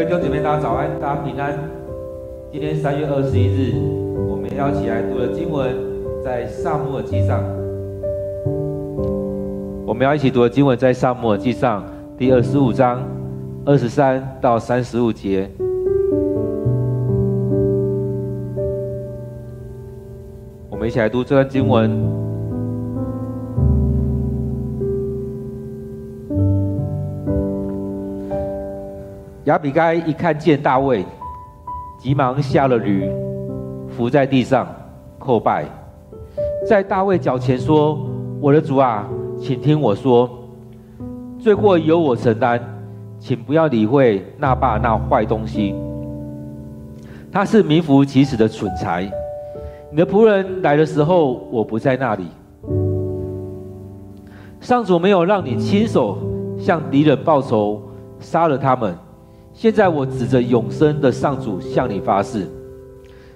各位弟兄姐妹，大家早安，大家平安。今天三月二十一日，我们要一起来读的经文在撒母耳记上。我们要一起读的经文在撒母耳记上第二十五章二十三到三十五节。我们一起来读这段经文。亚比该一看见大卫，急忙下了驴，伏在地上叩拜，在大卫脚前说：“我的主啊，请听我说，罪过由我承担，请不要理会那霸那坏东西，他是名副其实的蠢材。你的仆人来的时候，我不在那里。上主没有让你亲手向敌人报仇，杀了他们。”现在我指着永生的上主向你发誓，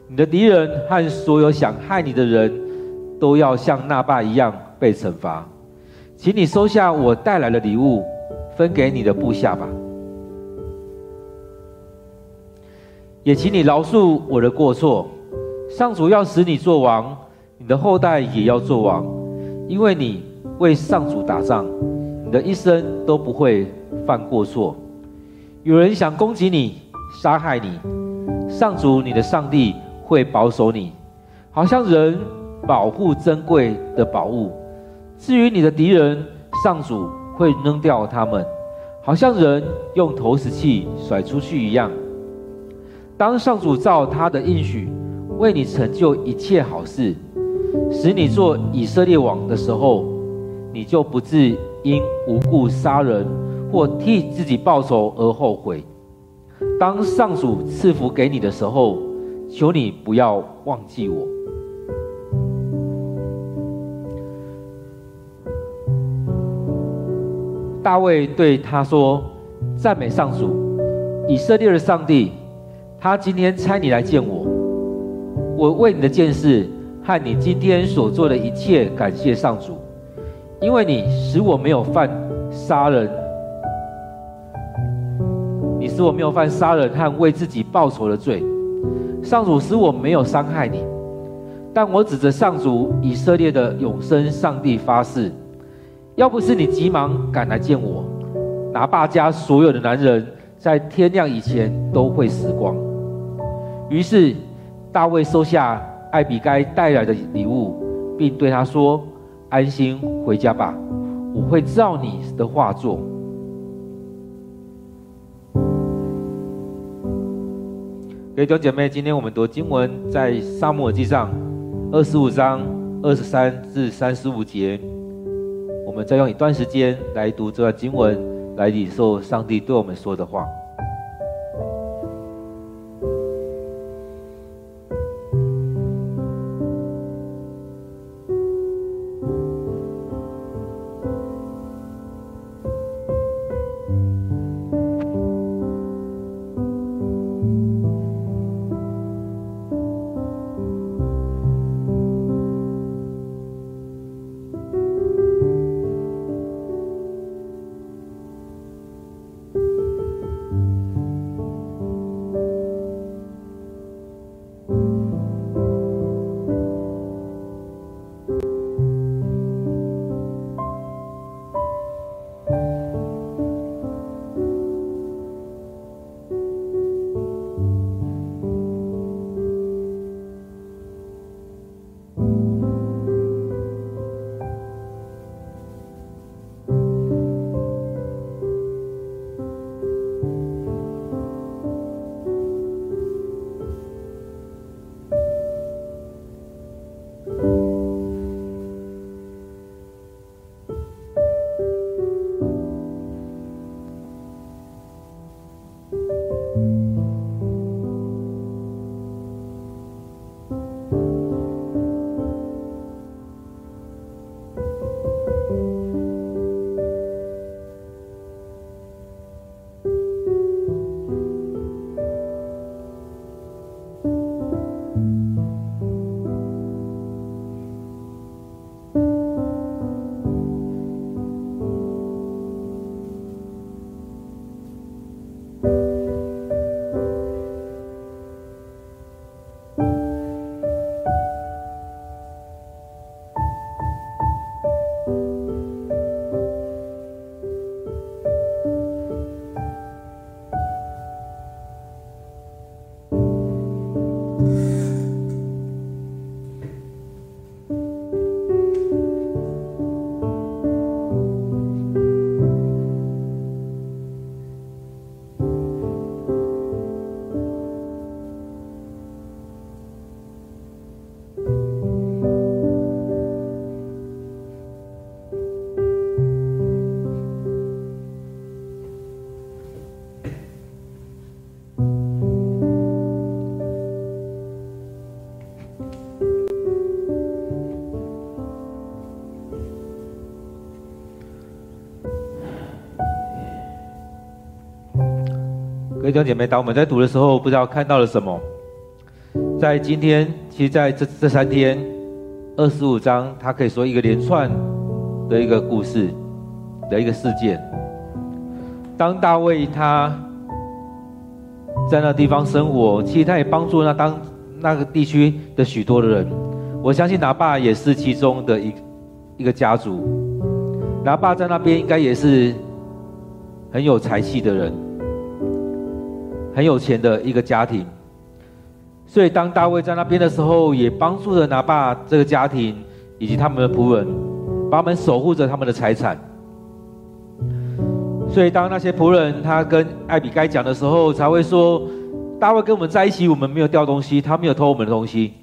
你的敌人和所有想害你的人，都要像拿八一样被惩罚。请你收下我带来的礼物，分给你的部下吧。也请你饶恕我的过错。上主要使你做王，你的后代也要做王，因为你为上主打仗，你的一生都不会犯过错。有人想攻击你、杀害你，上主你的上帝会保守你，好像人保护珍贵的宝物。至于你的敌人，上主会扔掉他们，好像人用投石器甩出去一样。当上主照他的应许为你成就一切好事，使你做以色列王的时候，你就不至因无故杀人。或替自己报仇而后悔。当上主赐福给你的时候，求你不要忘记我。大卫对他说：“赞美上主，以色列的上帝，他今天差你来见我。我为你的件事和你今天所做的一切感谢上主，因为你使我没有犯杀人。”使我没有犯杀人和为自己报仇的罪，上主使我没有伤害你，但我指着上主以色列的永生上帝发誓，要不是你急忙赶来见我，拿八家所有的男人在天亮以前都会死光。于是大卫收下艾比该带来的礼物，并对他说：“安心回家吧，我会照你的话做。”各位弟兄姐妹，今天我们读经文在撒母耳记上二十五章二十三至三十五节，我们再用一段时间来读这段经文，来领受上帝对我们说的话。弟兄姐妹，当我们在读的时候，不知道看到了什么？在今天，其实在这这三天，二十五章，它可以说一个连串的一个故事的一个事件。当大卫他在那地方生活，其实他也帮助那当那个地区的许多的人。我相信拿爸也是其中的一一个家族。拿爸在那边应该也是很有才气的人，很有钱的一个家庭。所以当大卫在那边的时候，也帮助了拿爸这个家庭以及他们的仆人，帮他们守护着他们的财产。所以当那些仆人他跟艾比该讲的时候，才会说：大卫跟我们在一起，我们没有掉东西，他没有偷我们的东西，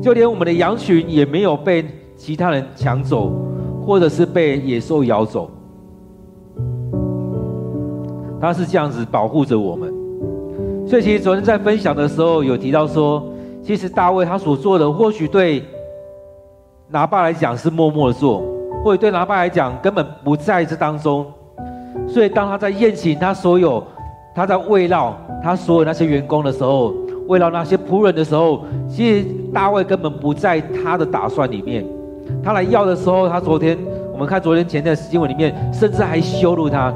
就连我们的羊群也没有被其他人抢走，或者是被野兽咬走。他是这样子保护着我们。所以其实昨天在分享的时候有提到说，其实大卫他所做的，或许对拿爸来讲是默默的做，或者对拿爸来讲根本不在这当中。所以当他在宴请他所有，他在慰劳他所有那些员工的时候，慰劳那些仆人的时候，其实大卫根本不在他的打算里面。他来要的时候，他昨天我们看昨天前天的新闻里面，甚至还羞辱他，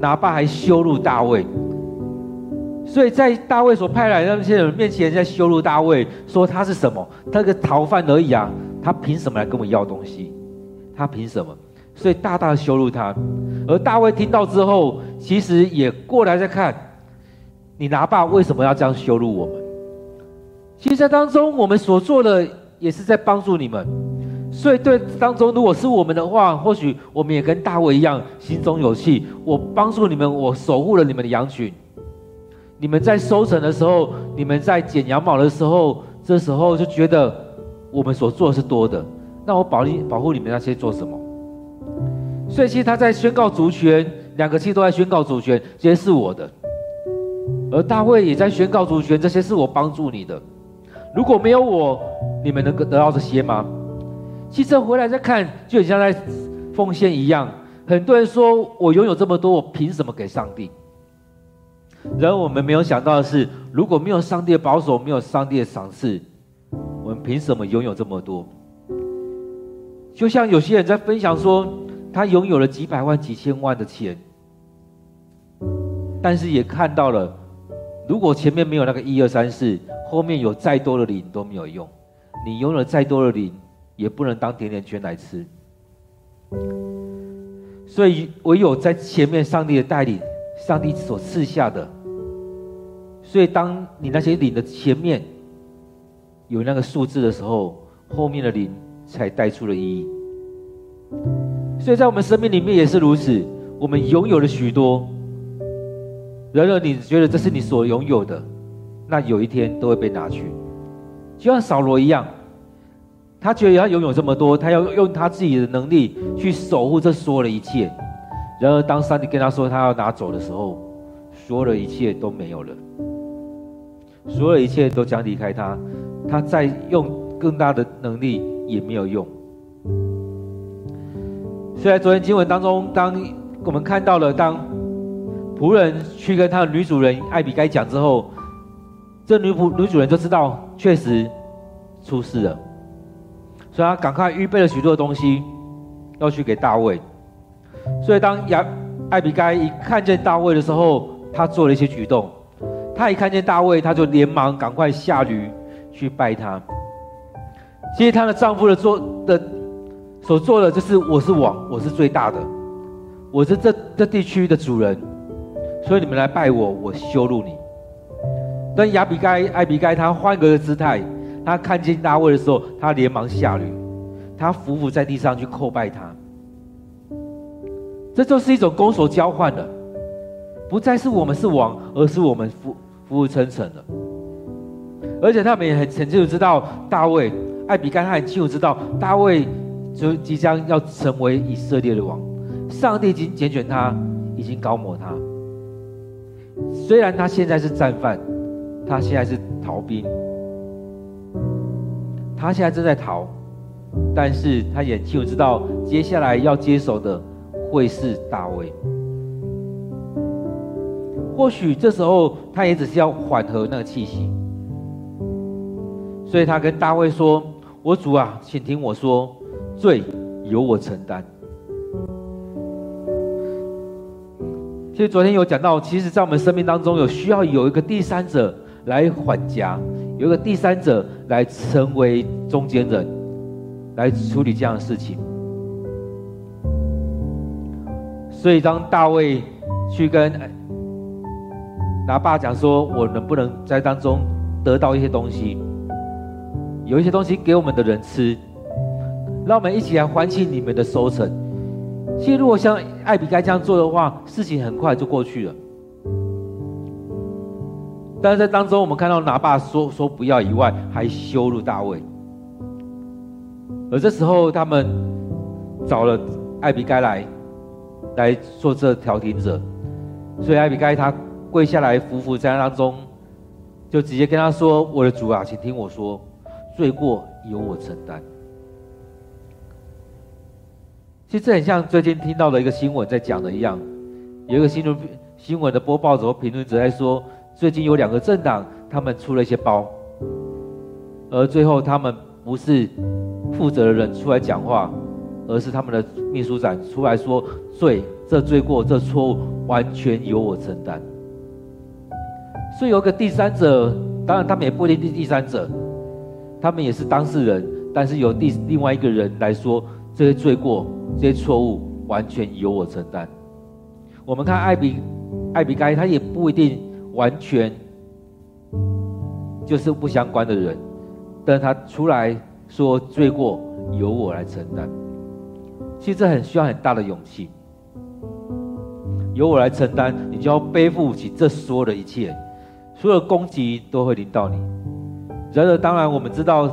拿爸还羞辱大卫。所以在大卫所派来的那些人面前，在羞辱大卫，说他是什么？他个逃犯而已啊！他凭什么来跟我要东西？他凭什么？所以大大的羞辱他。而大卫听到之后，其实也过来在看，你拿爸为什么要这样羞辱我们？其实，在当中我们所做的也是在帮助你们。所以，对当中如果是我们的话，或许我们也跟大卫一样，心中有气。我帮助你们，我守护了你们的羊群。你们在收成的时候，你们在剪羊毛的时候，这时候就觉得我们所做的是多的。那我保你保护你们那些做什么？所以其实他在宣告主权，两个其实都在宣告主权，这些是我的。而大卫也在宣告主权，这些是我帮助你的。如果没有我，你们能够得到这些吗？其实回来再看，就很像在奉献一样。很多人说我拥有这么多，我凭什么给上帝？然而，我们没有想到的是，如果没有上帝的保守，没有上帝的赏赐，我们凭什么拥有这么多？就像有些人在分享说，他拥有了几百万、几千万的钱，但是也看到了，如果前面没有那个一二三四，后面有再多的零都没有用。你拥有再多的零，也不能当甜甜圈来吃。所以，唯有在前面上帝的带领。上帝所赐下的，所以当你那些零的前面有那个数字的时候，后面的零才带出了意义。所以在我们生命里面也是如此，我们拥有了许多，然而你觉得这是你所拥有的，那有一天都会被拿去，就像扫罗一样，他觉得他拥有这么多，他要用他自己的能力去守护这所有的一切。然而，当上帝跟他说他要拿走的时候，所有的一切都没有了，所有的一切都将离开他，他再用更大的能力也没有用。所以在昨天经文当中，当我们看到了当仆人去跟他的女主人艾比该讲之后，这女仆女主人就知道确实出事了，所以他赶快预备了许多东西要去给大卫。所以，当亚艾比该一看见大卫的时候，他做了一些举动。他一看见大卫，他就连忙赶快下驴去拜他。其实，她的丈夫的做的所做的就是：我是王，我是最大的，我是这这地区的主人，所以你们来拜我，我羞辱你。但亚比该艾比该他换个姿态，他看见大卫的时候，他连忙下驴，他伏伏在地上去叩拜他。这就是一种攻守交换了，不再是我们是王，而是我们服服务称臣了。而且他们也很清楚知道，大卫艾比干他很清楚知道，大卫就即将要成为以色列的王。上帝已经拣选他，已经膏抹他。虽然他现在是战犯，他现在是逃兵，他现在正在逃，但是他也清楚知道，接下来要接手的。会是大卫，或许这时候他也只是要缓和那个气息，所以他跟大卫说：“我主啊，请听我说，罪由我承担。”其实昨天有讲到，其实，在我们生命当中，有需要有一个第三者来缓颊，有一个第三者来成为中间人，来处理这样的事情。所以，当大卫去跟拿爸讲说：“我能不能在当中得到一些东西？有一些东西给我们的人吃，让我们一起来欢庆你们的收成。”其实，如果像艾比该这样做的话，事情很快就过去了。但是在当中，我们看到拿爸说说不要以外，还羞辱大卫。而这时候，他们找了艾比该来来做这调停者，所以艾比该他跪下来，伏伏在当中，就直接跟他说：“我的主啊，请听我说，罪过由我承担。”其实这很像最近听到的一个新闻在讲的一样，有一个新闻新闻的播报者和评论者在说，最近有两个政党他们出了一些包，而最后他们不是负责的人出来讲话，而是他们的秘书长出来说，罪这罪过这错误完全由我承担。所以有个第三者，当然他们也不一定是第三者，他们也是当事人，但是由第另外一个人来说这些罪过。这些错误完全由我承担。我们看艾比艾比该，他也不一定完全就是不相关的人，但他出来说罪过由我来承担。其实这很需要很大的勇气，由我来承担，你就要背负起这所有的一切，所有攻击都会临到你。然而，当然我们知道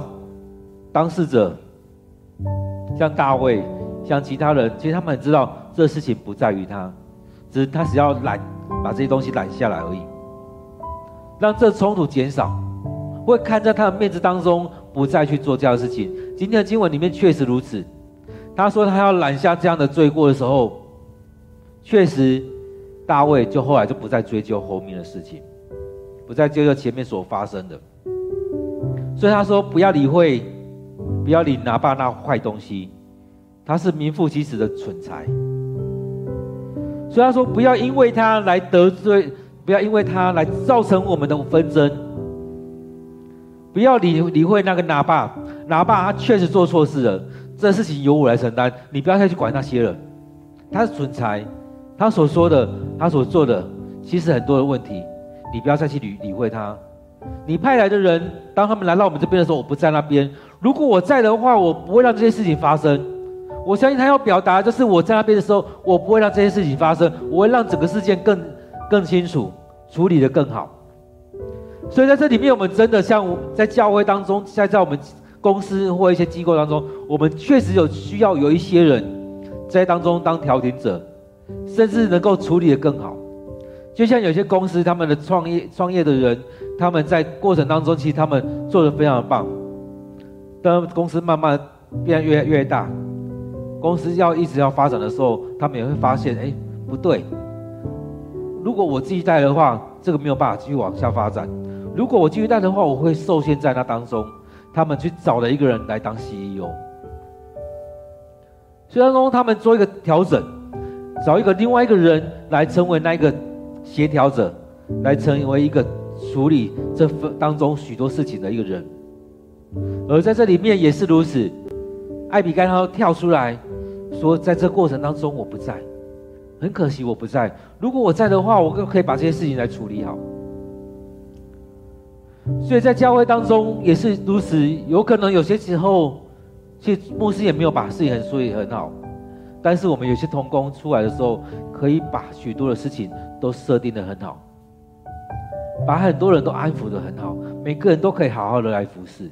当事者像大卫。像其他人，其实他们很知道这事情不在于他，只是他只要揽把这些东西揽下来而已，让这冲突减少，会看在他的面子当中，不再去做这样的事情。今天的经文里面确实如此，他说他要揽下这样的罪过的时候，确实大卫就后来就不再追究后面的事情，不再追究前面所发生的，所以他说不要理会，不要理拿爸那坏东西。他是名副其实的蠢材，所以他说不要因为他来得罪，不要因为他来造成我们的纷争，不要理理会那个拿爸，拿爸他确实做错事了，这事情由我来承担，你不要再去管那些了。他是蠢材，他所说的，他所做的，其实很多的问题，你不要再去理理会他。你派来的人，当他们来到我们这边的时候，我不在那边。如果我在的话，我不会让这些事情发生。我相信他要表达，就是我在那边的时候，我不会让这件事情发生，我会让整个事件更更清楚，处理得更好。所以在这里面，我们真的像在教会当中，在在我们公司或一些机构当中，我们确实有需要有一些人在当中当调停者，甚至能够处理得更好。就像有些公司他们的创业创业的人，他们在过程当中，其实他们做得非常的棒。当公司慢慢变越越大。公司要一直要发展的时候，他们也会发现，哎，不对。如果我自己带的话，这个没有办法继续往下发展。如果我继续带的话，我会受限在那当中。他们去找了一个人来当 CEO。虽然说他们做一个调整，找一个另外一个人来成为那一个协调者，来成为一个处理这当中许多事情的一个人。而在这里面也是如此，艾比盖他跳出来。说，在这过程当中我不在，很可惜我不在。如果我在的话，我可可以把这些事情来处理好。所以在教会当中也是如此，有可能有些时候，其实牧师也没有把事情很处理很好，但是我们有些同工出来的时候，可以把许多的事情都设定得很好，把很多人都安抚得很好，每个人都可以好好的来服侍。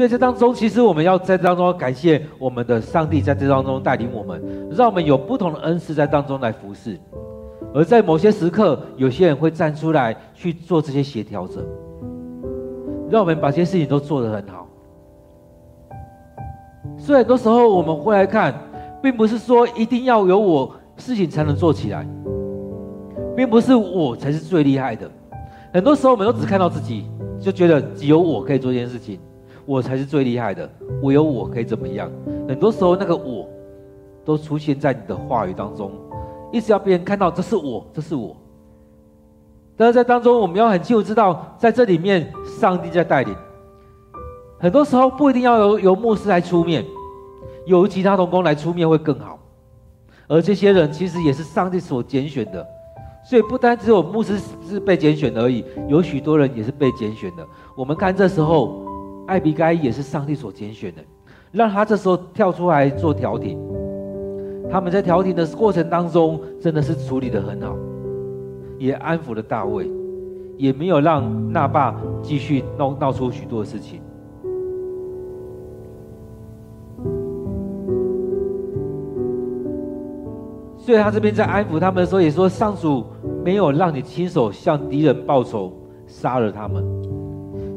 所以这当中，其实我们要在当中感谢我们的上帝，在这当中带领我们，让我们有不同的恩赐在当中来服侍。而在某些时刻，有些人会站出来去做这些协调者，让我们把这些事情都做得很好。所以很多时候我们会来看，并不是说一定要有我事情才能做起来，并不是我才是最厉害的。很多时候，我们都只看到自己，就觉得只有我可以做这件事情，我才是最厉害的，唯有我可以怎么样？很多时候，那个我都出现在你的话语当中，一直要别人看到这是我，这是我。但是在当中，我们要很清楚知道，在这里面，上帝在带领。很多时候不一定要由由牧师来出面，由其他同工来出面会更好。而这些人其实也是上帝所拣选的，所以不单只有牧师是被拣选而已，有许多人也是被拣选的。我们看这时候，艾比该也是上帝所拣选的，让他这时候跳出来做调停。他们在调停的过程当中，真的是处理得很好。也安抚了大卫，也没有让那霸继续闹闹出许多事情。所以他这边在安抚他们的时候，也说：“上主没有让你亲手向敌人报仇，杀了他们。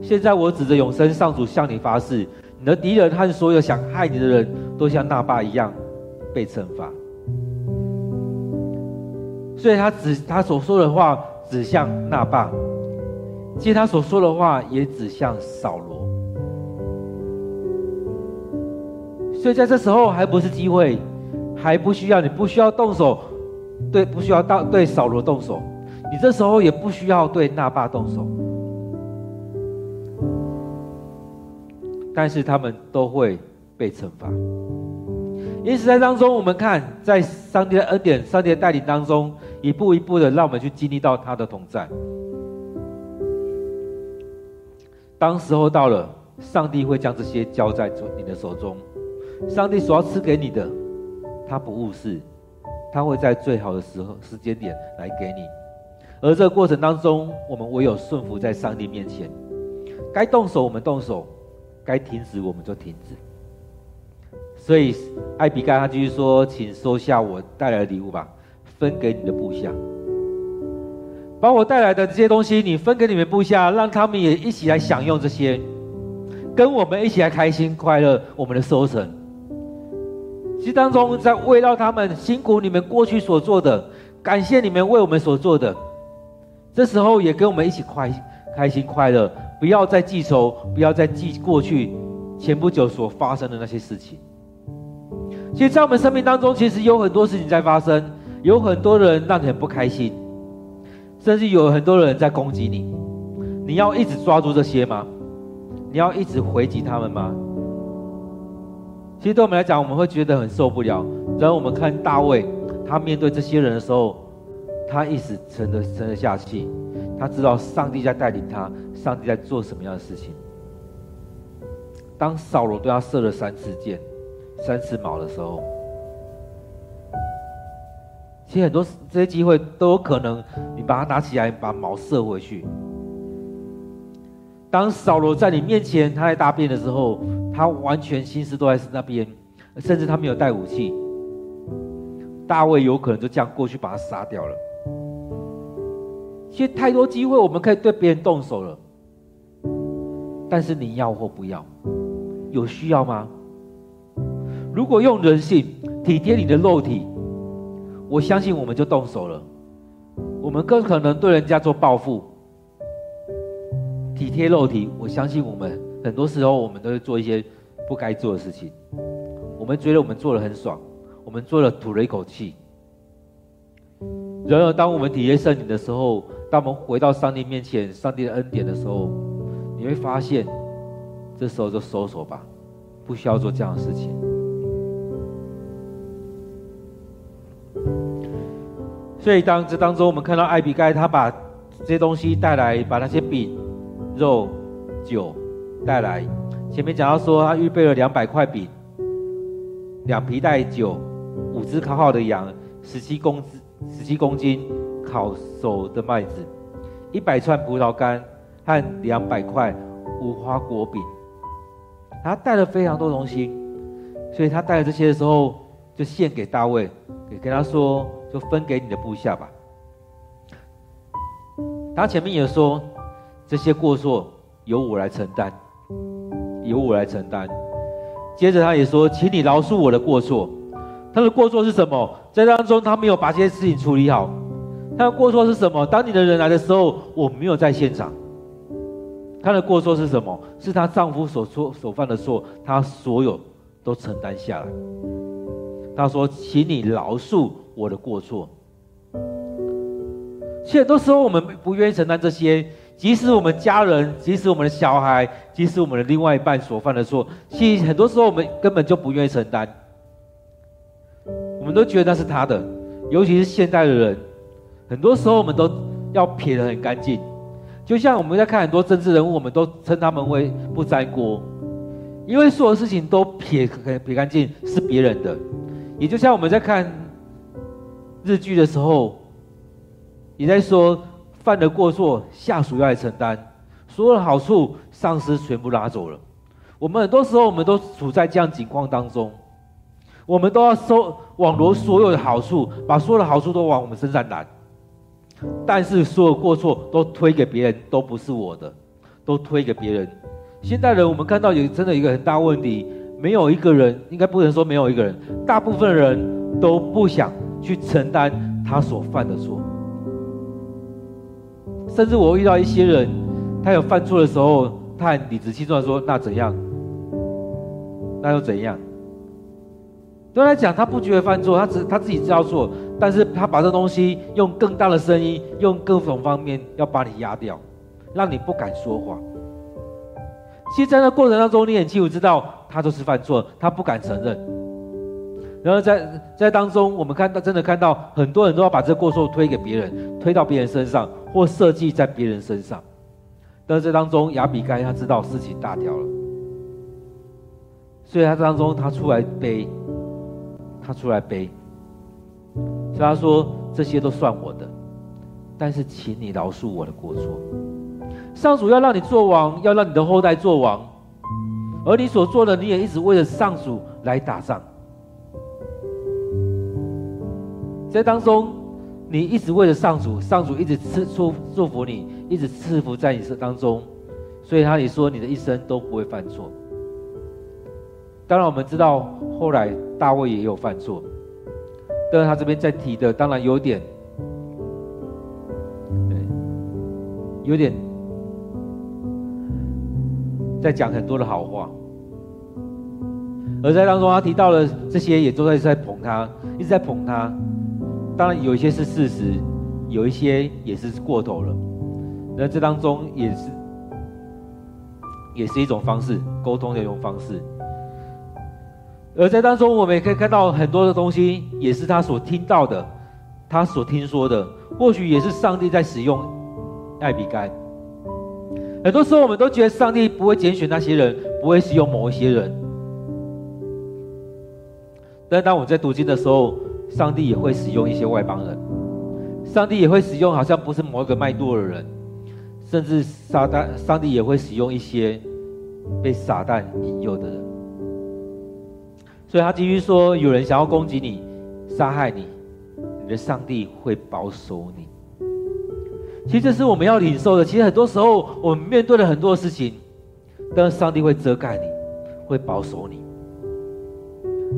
现在我指着永生上主向你发誓，你的敌人和所有想害你的人都像那霸一样被惩罚。”所以他指他所说的话指向那霸，其实他所说的话也指向扫罗。所以在这时候还不是机会，还不需要你不需要动手，对，不需要到对扫罗动手，你这时候也不需要对那霸动手，但是他们都会被惩罚。因此在当中，我们看在上帝的恩典、上帝的带领当中。一步一步的，让我们去经历到他的同在。当时候到了，上帝会将这些交在你的手中。上帝所要赐给你的，他不误事，他会在最好的时候、时间点来给你。而这个过程当中，我们唯有顺服在上帝面前，该动手我们动手，该停止我们就停止。所以艾比该他继续说：“请收下我带来的礼物吧。”分给你的部下，把我带来的这些东西，你分给你们部下，让他们也一起来享用这些，跟我们一起来开心快乐我们的收成。其实当中在为到他们辛苦你们过去所做的，感谢你们为我们所做的，这时候也跟我们一起快开心快乐，不要再记仇，不要再记过去前不久所发生的那些事情。其实，在我们生命当中，其实有很多事情在发生。有很多人让你很不开心，甚至有很多人在攻击你。你要一直抓住这些吗？你要一直回击他们吗？其实对我们来讲，我们会觉得很受不了。然后我们看大卫，他面对这些人的时候，他一直沉得沉得下气。他知道上帝在带领他，上帝在做什么样的事情。当扫罗对他射了三次箭、三次矛的时候。其实很多这些机会都有可能，你把它拿起来，把矛射回去。当扫罗在你面前，他在大便的时候，他完全心思都在那边，甚至他没有带武器。大卫有可能就这样过去把他杀掉了。其实太多机会，我们可以对别人动手了，但是你要或不要，有需要吗？如果用人性体贴你的肉体。我相信我们就动手了，我们更可能对人家做报复，体贴肉体。我相信我们很多时候我们都会做一些不该做的事情，我们觉得我们做的很爽，我们做了吐了一口气。然而，当我们体贴圣灵的时候，当我们回到上帝面前，上帝的恩典的时候，你会发现，这时候就收手吧，不需要做这样的事情。所以当这当中，我们看到艾比盖他把这些东西带来，把那些饼、肉、酒带来。前面讲到说，他预备了两百块饼、两皮袋酒、五只烤好的羊、十七公十七公斤烤熟的麦子、一百串葡萄干和两百块无花果饼。他带了非常多东西，所以他带了这些的时候，就献给大卫，也跟他说。就分给你的部下吧。他前面也说，这些过错由我来承担，由我来承担。接着他也说，请你饶恕我的过错。他的过错是什么？在当中他没有把这些事情处理好，他的过错是什么？当你的人来的时候，我没有在现场。他的过错是什么？是她丈夫所错所犯的错，她所有都承担下来。她说：“请你饶恕我的过错。”其实很多时候我们不愿意承担这些，即使我们家人，即使我们的小孩，即使我们的另外一半所犯的错，其实很多时候我们根本就不愿意承担。我们都觉得那是他的，尤其是现代的人，很多时候我们都要撇得很干净。就像我们在看很多政治人物，我们都称他们为不沾锅，因为所有事情都撇撇干净是别人的。也就像我们在看日剧的时候，也在说犯了过错，下属要来承担，所有的好处上司全部拿走了。我们很多时候我们都处在这样情况当中，我们都要收网罗所有的好处，把所有的好处都往我们身上揽。但是所有过错都推给别人，都不是我的，都推给别人。现代人我们看到有真的一个很大问题，没有一个人，应该不能说没有一个人，大部分人都不想去承担他所犯的错。甚至我遇到一些人，他有犯错的时候，他很理直气壮说：“那怎样？那又怎样？”对他来讲，他不觉得犯错，他只他自己知道错。但是他把这东西用更大的声音，用各种方面要把你压掉，让你不敢说话。其实，在那过程当中，你很清楚知道他就是犯错，他不敢承认。然后在在当中，我们看到真的看到很多人都要把这过错推给别人，推到别人身上，或设计在别人身上。但是这当中，亚比该他知道事情大条了，所以他当中他出来背，他出来背。所以他说：“这些都算我的，但是请你饶恕我的过错。上主要让你做王，要让你的后代做王，而你所做的，你也一直为了上主来打仗。在当中，你一直为了上主，上主一直赐祝祝福你，一直赐福在你这当中。所以他也说，你的一生都不会犯错。当然，我们知道后来大卫也有犯错。”但是他这边在提的，当然有点，对，有点在讲很多的好话，而在当中他提到了这些，也都在在捧他，一直在捧他。当然有一些是事实，有一些也是过头了。那这当中也是，也是一种方式，沟通的一种方式。而在当中，我们也可以看到很多的东西，也是他所听到的，他所听说的，或许也是上帝在使用艾比该。很多时候，我们都觉得上帝不会拣选那些人，不会使用某一些人。但当我们在读经的时候，上帝也会使用一些外邦人，上帝也会使用好像不是某一个麦多的人，甚至撒旦，上帝也会使用一些被撒旦引诱的人。所以他继续说：“有人想要攻击你、杀害你，你的上帝会保守你。”其实这是我们要领受的。其实很多时候，我们面对了很多事情，但是上帝会遮盖你，会保守你，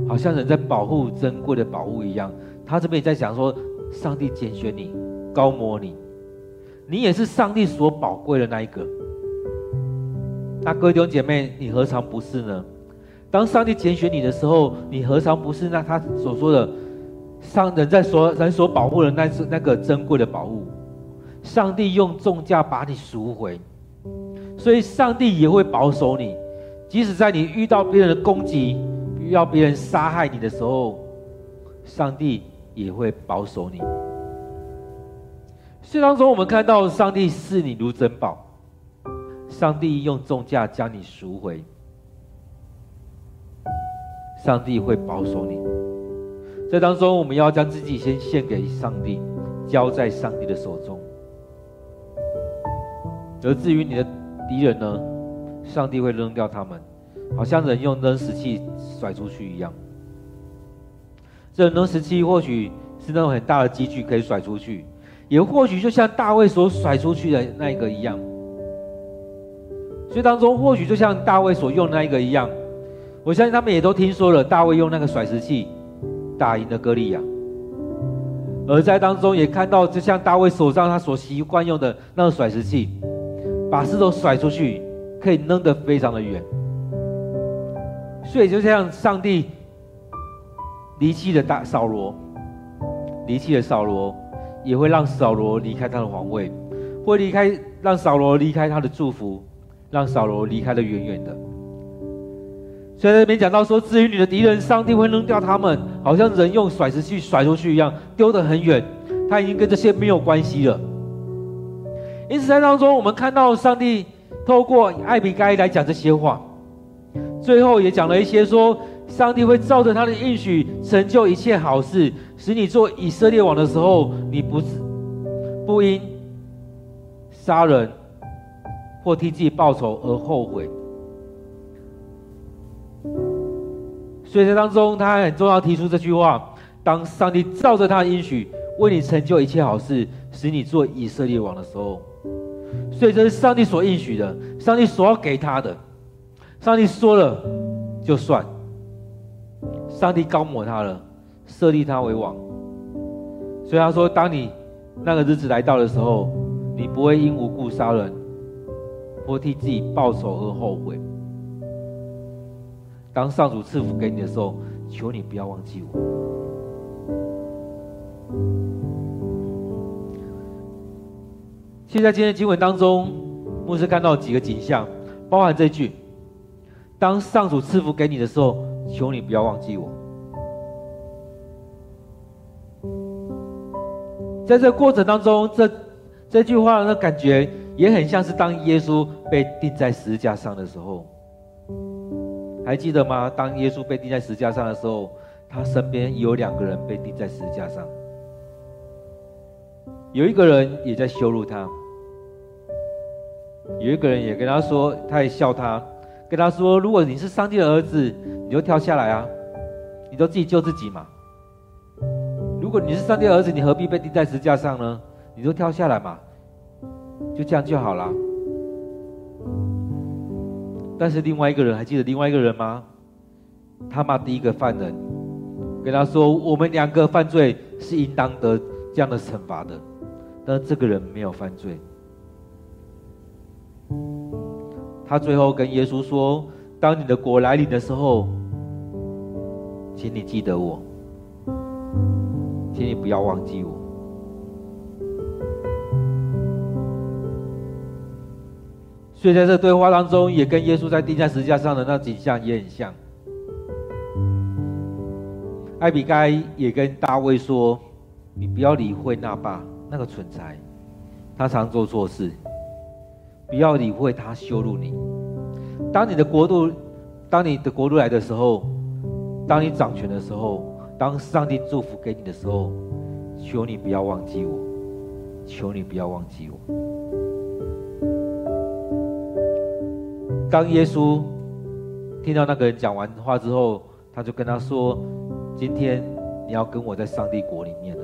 好像人在保护珍贵的宝物一样。他这边也在讲说：“上帝拣选你，膏抹你，你也是上帝所宝贵的那一个。”那各位弟兄姐妹，你何尝不是呢？当上帝拣选你的时候，你何尝不是那他所说的上人在所人所保护的那是那个珍贵的宝物？上帝用重价把你赎回，所以上帝也会保守你，即使在你遇到别人的攻击、遇到别人杀害你的时候，上帝也会保守你。这当中，我们看到上帝视你如珍宝，上帝用重价将你赎回。上帝会保守你，这当中，我们要将自己先献给上帝，交在上帝的手中。而至于你的敌人呢，上帝会扔掉他们，好像人用扔石器甩出去一样。这扔石器或许是那种很大的机具可以甩出去，也或许就像大卫所甩出去的那一个一样。所以当中，或许就像大卫所用的那一个一样。我相信他们也都听说了大卫用那个甩石器打赢了歌利亚，而在当中也看到，就像大卫手上他所习惯用的那个甩石器，把石头甩出去，可以扔得非常的远。所以就像，上帝离弃了大扫罗，离弃了扫罗，也会让扫罗离开他的皇位，会离开，让扫罗离开他的祝福，让扫罗离开的远远的。所以在这边讲到说，至于你的敌人，上帝会扔掉他们，好像人用甩石器甩出去一样，丢得很远。他已经跟这些没有关系了。因此在当中，我们看到上帝透过艾比该来讲这些话，最后也讲了一些说，上帝会照着他的应许成就一切好事，使你做以色列王的时候，你不是不因杀人或替自己报仇而后悔。所以在当中，他很重要提出这句话：当上帝照着他的应许为你成就一切好事，使你做以色列王的时候，所以这是上帝所应许的，上帝所要给他的。上帝说了就算，上帝膏抹他了，设立他为王。所以他说：当你那个日子来到的时候，你不会因无故杀人，或替自己报仇而后悔。当上主赐福给你的时候，求你不要忘记我。现在今天的经文当中，牧师看到几个景象，包含这句：当上主赐福给你的时候，求你不要忘记我。在这个过程当中，这这句话的感觉也很像是当耶稣被钉在十字架上的时候。还记得吗？当耶稣被钉在十字架上的时候，他身边有两个人被钉在十字架上，有一个人也在羞辱他，有一个人也跟他说，他也笑他，跟他说：“如果你是上帝的儿子，你就跳下来啊，你就自己救自己嘛。如果你是上帝的儿子，你何必被钉在十字架上呢？你就跳下来嘛，就这样就好了。”但是另外一个人还记得另外一个人吗？他骂第一个犯人，跟他说：“我们两个犯罪是应当得这样的惩罚的。”但这个人没有犯罪。他最后跟耶稣说：“当你的国来临的时候，请你记得我，请你不要忘记我。”所以在这对话当中，也跟耶稣在钉在十字架上的那景象也很像。艾比该也跟大卫说：“你不要理会拿八那个蠢材，他常做错事，不要理会他羞辱你。当你的国度，当你的国度来的时候，当你掌权的时候，当上帝祝福给你的时候，求你不要忘记我，求你不要忘记我。”当耶稣听到那个人讲完话之后，他就跟他说：“今天你要跟我在上帝国里面了。”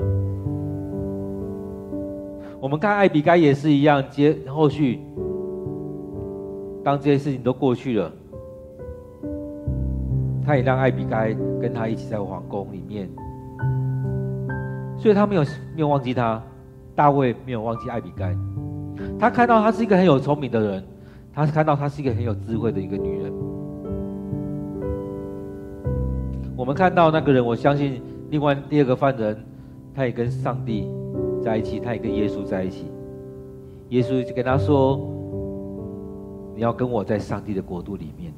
我们看艾比该也是一样，接后续，当这些事情都过去了，他也让艾比该跟他一起在皇宫里面，所以他没有没有忘记他，大卫没有忘记艾比该，他看到他是一个很有聪明的人。他看到她是一个很有智慧的一个女人。我们看到那个人，我相信另外第二个犯人，他也跟上帝在一起，他也跟耶稣在一起。耶稣就跟他说：“你要跟我在上帝的国度里面。”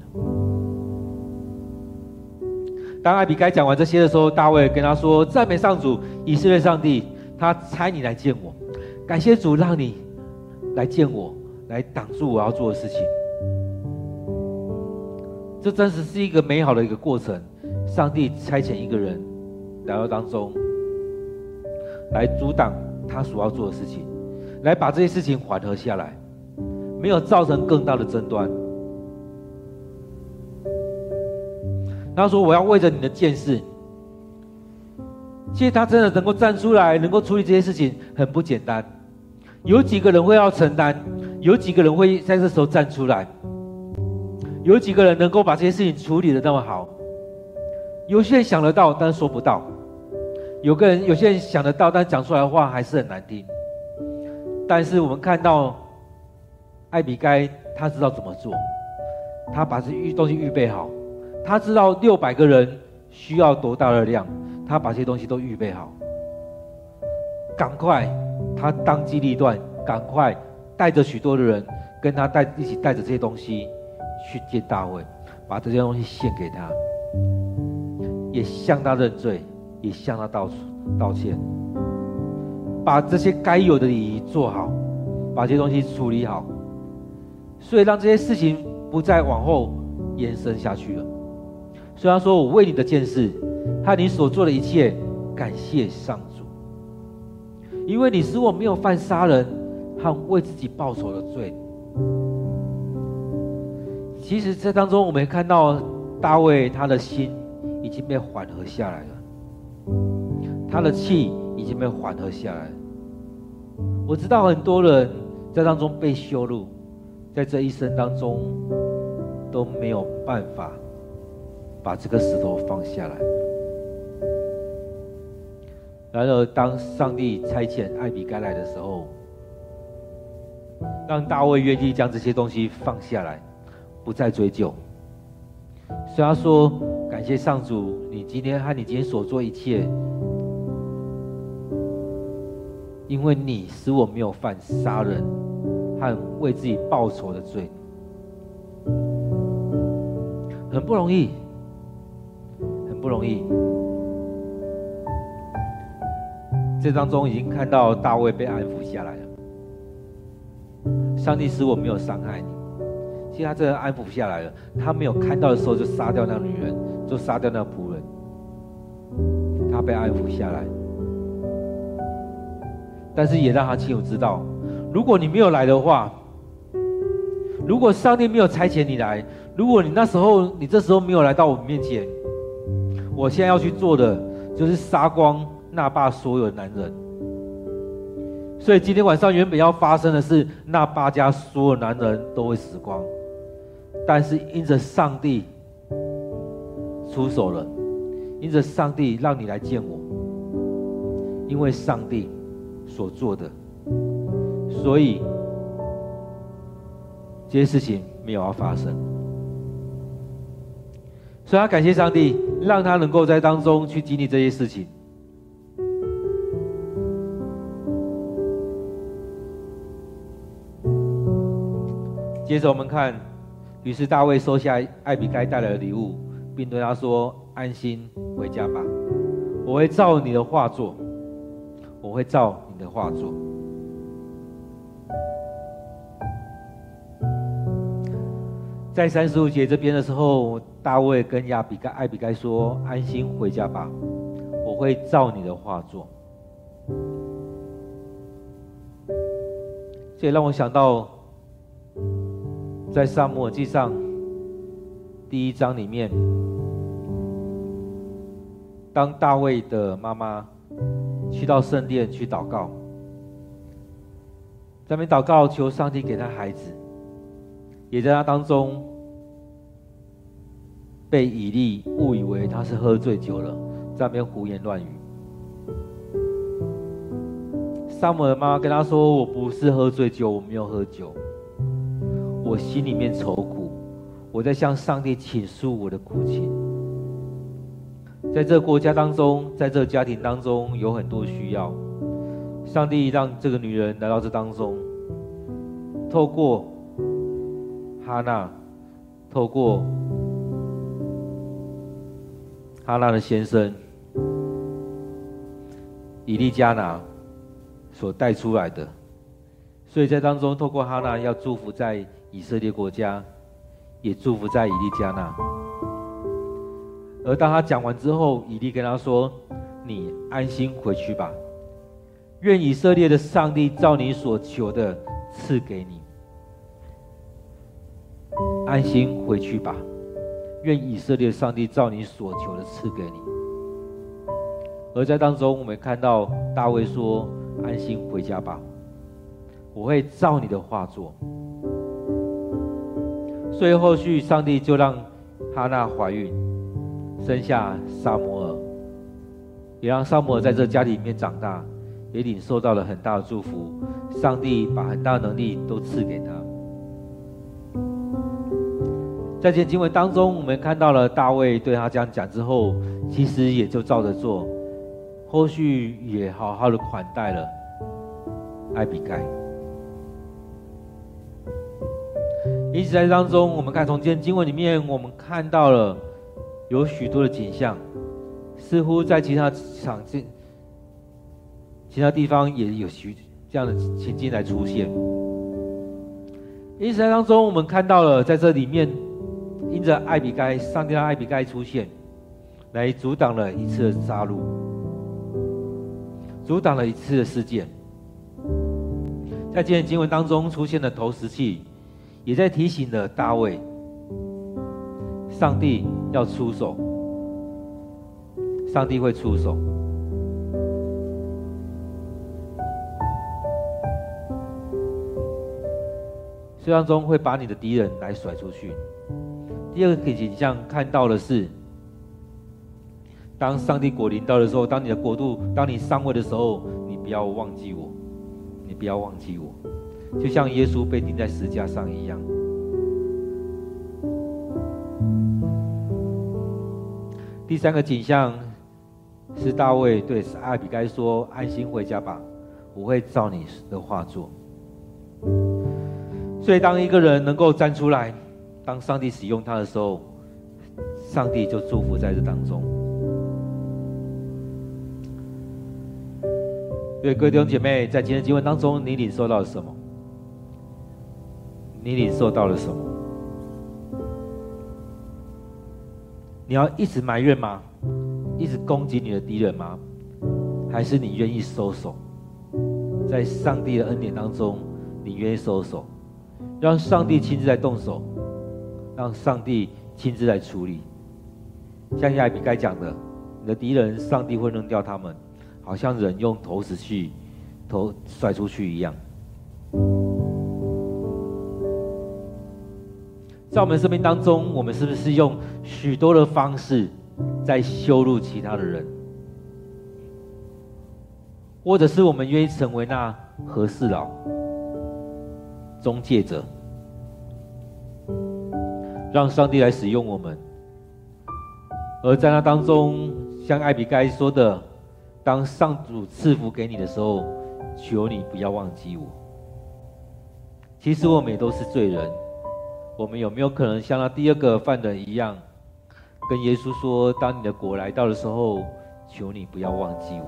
当艾比该讲完这些的时候，大卫跟他说：“赞美上主，以色列上帝，他差你来见我，感谢主让你来见我。”来挡住我要做的事情，这真实是一个美好的一个过程。上帝差遣一个人来到当中，来阻挡他所要做的事情，来把这些事情缓和下来，没有造成更大的争端。他说：“我要为着你的见识。”其实他真的能够站出来，能够处理这些事情，很不简单。有几个人会要承担？有几个人会在这时候站出来？有几个人能够把这些事情处理的那么好？有些人想得到，但是说不到；有个人，有些人想得到，但讲出来的话还是很难听。但是我们看到艾比该，他知道怎么做，他把这预东西预备好，他知道六百个人需要多大的量，他把这些东西都预备好，赶快，他当机立断，赶快带着许多的人跟他带一起带着这些东西去见大卫，把这些东西献给他，也向他认罪。也向他道道歉，把这些该有的礼仪做好，把这些东西处理好，所以让这些事情不再往后延伸下去了。虽然说我为你的件事和你所做的一切感谢上主，因为你使我没有犯杀人和为自己报仇的罪。其实，这当中我们看到大卫他的心已经被缓和下来了。他的气已经被缓和下来。我知道很多人在当中被羞辱，在这一生当中都没有办法把这个石头放下来。然而，当上帝差遣艾比该来的时候，让大卫愿意将这些东西放下来，不再追究。虽然说感谢上主，你今天和你今天所做一切。因为你使我没有犯杀人和为自己报仇的罪，很不容易，很不容易。这当中已经看到大卫被安抚下来了。上帝使我没有伤害你，其实他真的安抚下来了。他没有看到的时候就杀掉那个女人，就杀掉那个仆人。他被安抚下来。但是也让他亲友知道，如果你没有来的话，如果上帝没有差遣你来，如果你那时候你这时候没有来到我们面前，我现在要去做的就是杀光拿八所有男人。所以今天晚上原本要发生的是拿八家所有男人都会死光，但是因着上帝出手了，因着上帝让你来见我，因为上帝。所做的，所以这些事情没有要发生，所以他感谢上帝，让他能够在当中去经历这些事情。接着我们看，于是大卫收下艾比该带来的礼物，并对他说：“安心回家吧，我会照你的画作，我会照你。”的画作，在三十五节这边的时候，大卫跟亚比该、艾比该说：“安心回家吧，我会照你的画作。”这也让我想到，在撒母耳记上第一章里面，当大卫的妈妈。去到圣殿去祷告，在那边祷告，求上帝给他孩子，也在他当中被以利误以为他是喝醉酒了，在那边胡言乱语。撒母耳妈妈跟他说：“我不是喝醉酒，我没有喝酒，我心里面愁苦，我在向上帝倾诉我的苦情。”在这个国家当中，在这个家庭当中，有很多需要。上帝让这个女人来到这当中，透过哈娜，透过哈娜的先生以利加拿所带出来的，所以在当中，透过哈娜要祝福在以色列国家，也祝福在以利加那。而当他讲完之后，以利跟他说：“你安心回去吧，愿以色列的上帝照你所求的赐给你。安心回去吧，愿以色列上帝照你所求的赐给你。”而在当中，我们看到大卫说：“安心回家吧，我会照你的话做。”所以后续上帝就让哈娜怀孕。生下撒母耳，也让撒母耳在这家里面长大，也领受到了很大的祝福。上帝把很大的能力都赐给他。在这经文当中，我们看到了大卫对他这样讲之后，其实也就照着做，后续也好好的款待了艾比盖。因此，在当中，我们看从今天经文里面，我们看到了有许多的景象，似乎在其他场景、其他地方也有许这样的情境来出现。因此，在当中，我们看到了在这里面，因着艾比该，上帝让艾比该出现，来阻挡了一次的杀戮，阻挡了一次的事件。在今天经文当中出现的投石器。也在提醒了大卫，上帝要出手，上帝会出手，虽然中会把你的敌人来甩出去。第二个景象看到的是，当上帝国临到的时候，当你的国度，当你上位的时候，你不要忘记我，你不要忘记我。就像耶稣被钉在十架上一样。第三个景象是大卫对艾比该说：“安心回家吧，我会照你的话做。”所以，当一个人能够站出来，当上帝使用他的时候，上帝就祝福在这当中。对各位弟兄姐妹，在今天的经文当中，你领受到了什么？你领受到了什么？你要一直埋怨吗？一直攻击你的敌人吗？还是你愿意收手？在上帝的恩典当中，你愿意收手，让上帝亲自来动手，让上帝亲自来处理。像亚比该讲的，你的敌人，上帝会扔掉他们，好像人用投石器投甩出去一样。在我们生命当中，我们是不是用许多的方式在羞辱其他的人？或者是我们愿意成为那和事佬、中介者，让上帝来使用我们？而在那当中，像艾比该说的：“当上主赐福给你的时候，求你不要忘记我。”其实我们也都是罪人。我们有没有可能像那第二个犯人一样，跟耶稣说：“当你的国来到的时候，求你不要忘记我。”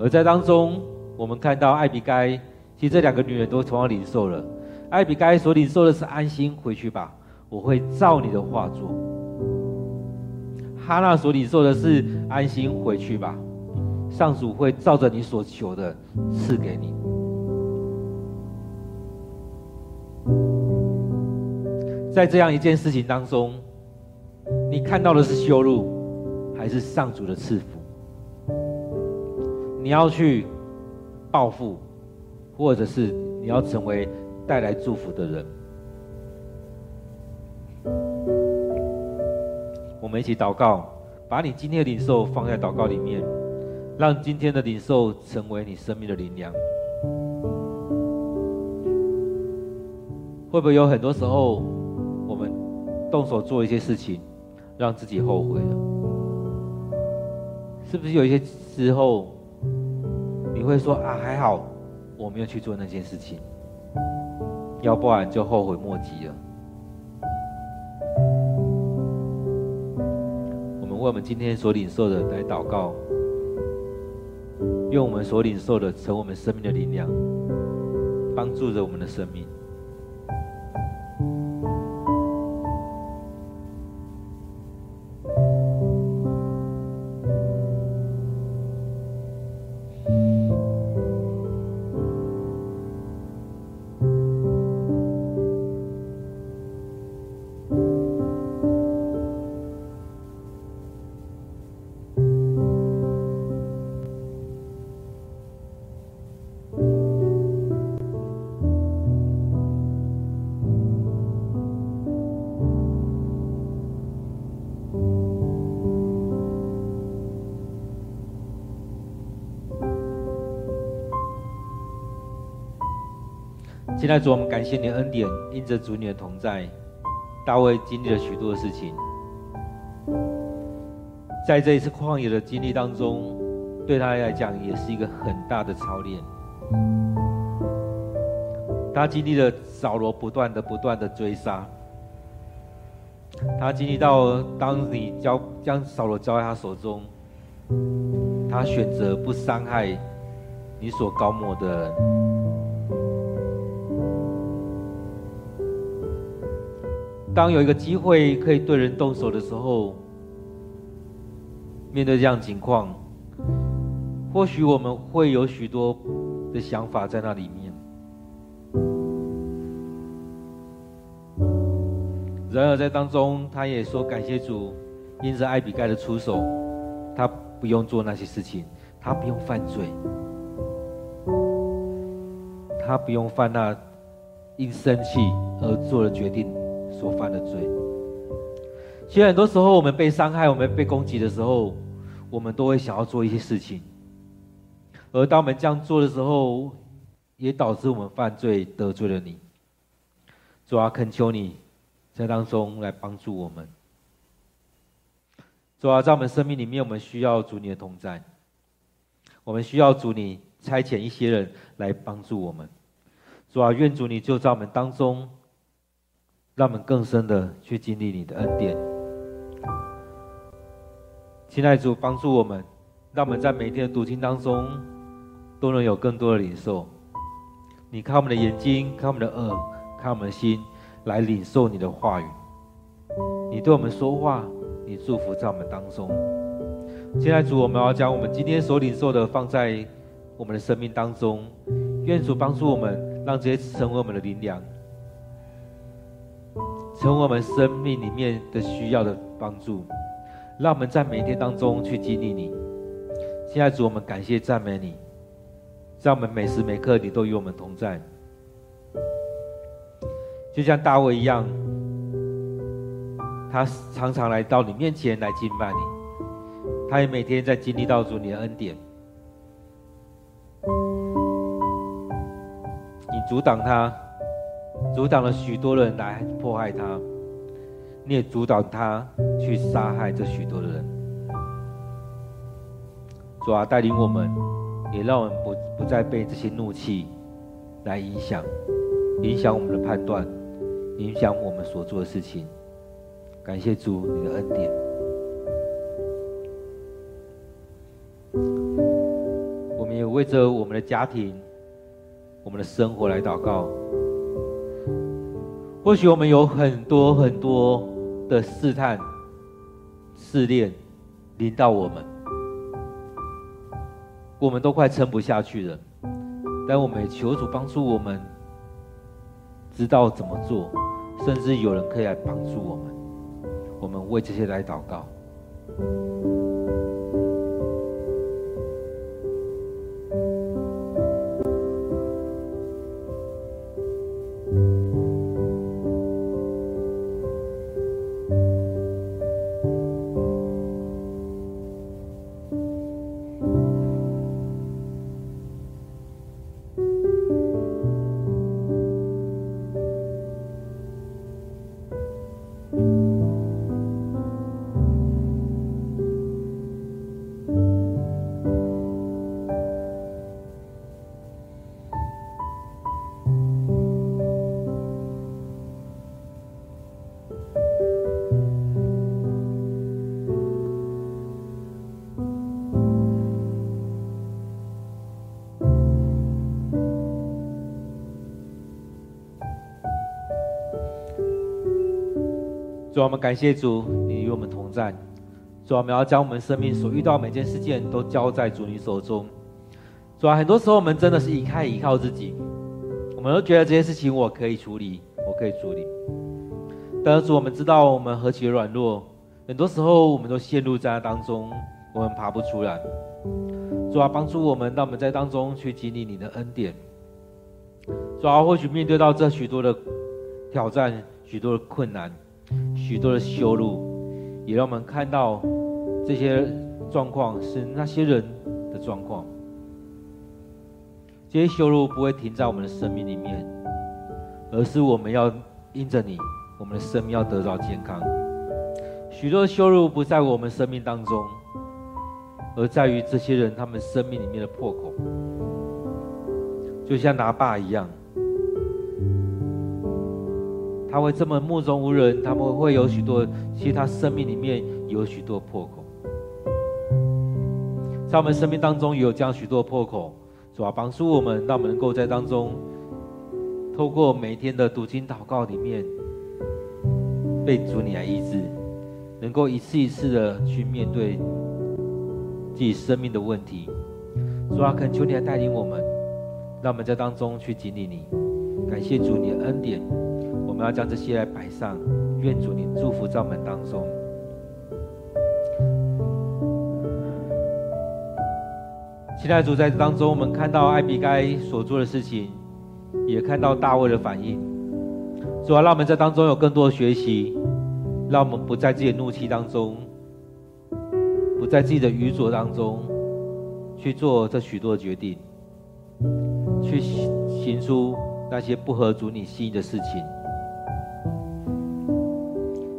而在当中，我们看到艾比该，其实这两个女人都同样领受了。艾比该所领受的是安心回去吧，我会照你的话做。哈娜所领受的是安心回去吧。上主会照着你所求的赐给你。在这样一件事情当中，你看到的是羞辱，还是上主的赐福？你要去报复，或者是你要成为带来祝福的人？我们一起祷告，把你今天的领受放在祷告里面。让今天的领受成为你生命的灵粮。会不会有很多时候，我们动手做一些事情，让自己后悔了？是不是有一些时候，你会说啊，还好我没有去做那件事情，要不然就后悔莫及了。我们为我们今天所领受的来祷告。用我们所领受的，成为我们生命的力量，帮助着我们的生命。现在主，我们感谢你的恩典，因着主你的同在，大卫经历了许多的事情。在这一次旷野的经历当中，对他来讲也是一个很大的操练。他经历了扫罗不断的、不断的追杀。他经历到，当你交将扫罗交在他手中，他选择不伤害你所膏抹的人。当有一个机会可以对人动手的时候，面对这样情况，或许我们会有许多的想法在那里面。然而在当中，他也说感谢主，因着艾比盖的出手，他不用做那些事情，他不用犯罪，他不用犯那因生气而做的决定。所犯的罪，其实很多时候，我们被伤害、我们被攻击的时候，我们都会想要做一些事情。而当我们这样做的时候，也导致我们犯罪得罪了你。主啊，恳求你在当中来帮助我们。主啊，在我们生命里面，我们需要主你的同在，我们需要主你差遣一些人来帮助我们。主啊，愿主你就在我们当中。让我们更深的去经历你的恩典，亲爱的主，帮助我们，让我们在每天的读经当中都能有更多的领受。你看我们的眼睛，看我们的耳，看我们的心，来领受你的话语。你对我们说话，你祝福在我们当中。亲爱的主，我们要将我们今天所领受的放在我们的生命当中，愿主帮助我们，让这些成为我们的灵粮。成为我们生命里面的需要的帮助，让我们在每一天当中去经历你。现在主，我们感谢赞美你，让我们每时每刻你都与我们同在，就像大卫一样，他常常来到你面前来敬拜你，他也每天在经历到主你的恩典，你阻挡他。阻挡了许多人来迫害他，你也阻挡他去杀害这许多的人。主啊，带领我们，也让我们不不再被这些怒气来影响，影响我们的判断，影响我们所做的事情。感谢主你的恩典。我们也为着我们的家庭、我们的生活来祷告。或许我们有很多很多的试探、试炼临到我们，我们都快撑不下去了。但我们求主帮助我们，知道怎么做，甚至有人可以来帮助我们。我们为这些来祷告。主，我们感谢主，你与我们同在。主，我们要将我们生命所遇到每件事件都交在主你手中。主啊，很多时候我们真的是依靠依靠自己，我们都觉得这些事情我可以处理，我可以处理。但是主，我们知道我们何其软弱，很多时候我们都陷入在那当中，我们爬不出来。主啊，帮助我们，让我们在当中去经历你的恩典。主啊，或许面对到这许多的挑战，许多的困难。许多的羞辱，也让我们看到这些状况是那些人的状况。这些羞辱不会停在我们的生命里面，而是我们要因着你，我们的生命要得到健康。许多的羞辱不在我们生命当中，而在于这些人他们生命里面的破口，就像拿爸一样，他会这么目中无人，他们会有许多，其实他生命里面有许多破口，在我们生命当中也有这样许多破口，主啊，帮助我们，让我们能够在当中，透过每天的读经祷告里面，被主你来医治，能够一次一次的去面对自己生命的问题。主啊，恳求你来带领我们，让我们在当中去经历你。感谢主你的恩典，我们要将这些来摆上，愿主你祝福在我们当中。期待主在这当中，我们看到艾比该所做的事情，也看到大卫的反应。主啊，让我们在当中有更多的学习，让我们不在自己的怒气当中，不在自己的愚拙当中，去做这许多的决定，去行出那些不合主你心意的事情。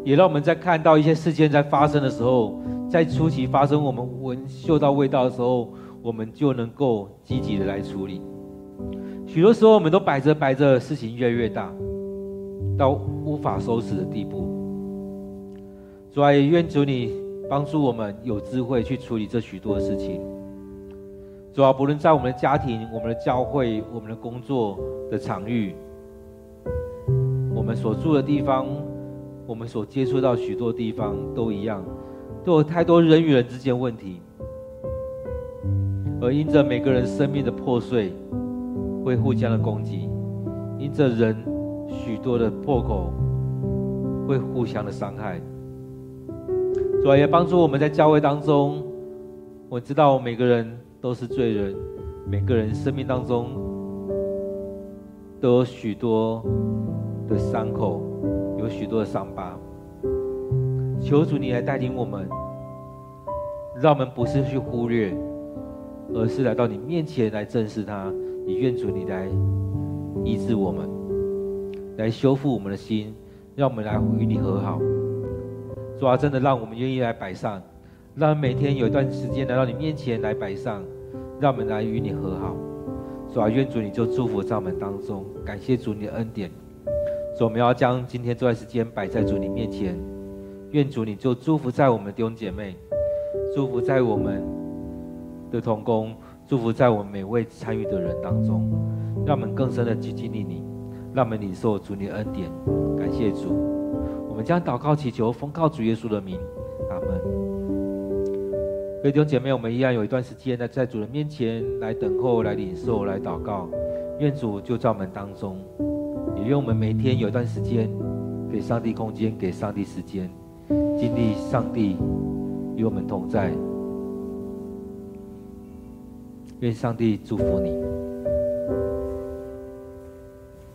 也让我们在看到一些事件在发生的时候，在初期发生，我们闻嗅到味道的时候。我们就能够积极的来处理。许多时候，我们都摆着摆着，事情越来越大，到无法收拾的地步。主啊，也愿主你帮助我们有智慧去处理这许多的事情。主啊，不论在我们的家庭、我们的教会、我们的工作的场域，我们所住的地方，我们所接触到许多地方都一样，都有太多人与人之间问题。而因着每个人生命的破碎，会互相的攻击；因着人许多的破口，会互相的伤害。主啊，也帮助我们在教会当中，我知道每个人都是罪人，每个人生命当中都有许多的伤口，有许多的伤疤。求主你来带领我们，让我们不是去忽略。而是来到你面前来正视他，你愿主你来医治我们，来修复我们的心，让我们来与你和好。主啊，真的让我们愿意来摆上，让每天有一段时间来到你面前来摆上，让我们来与你和好。主啊，愿主你就祝福在我们当中，感谢主你的恩典。主，我们要将今天这段时间摆在主你面前，愿主你就祝福在我们弟兄姐妹，祝福在我们。的同工，祝福在我们每位参与的人当中，让我们更深的去经历你，让我们领受主你的恩典。感谢主，我们将祷告祈求，奉靠主耶稣的名，阿门。各位弟兄姐妹，我们一样有一段时间呢，在主的面前来等候、来领受、来祷告。愿主就在我们当中，愿我们每天有一段时间，给上帝空间，给上帝时间，经历上帝与我们同在。愿上帝祝福你。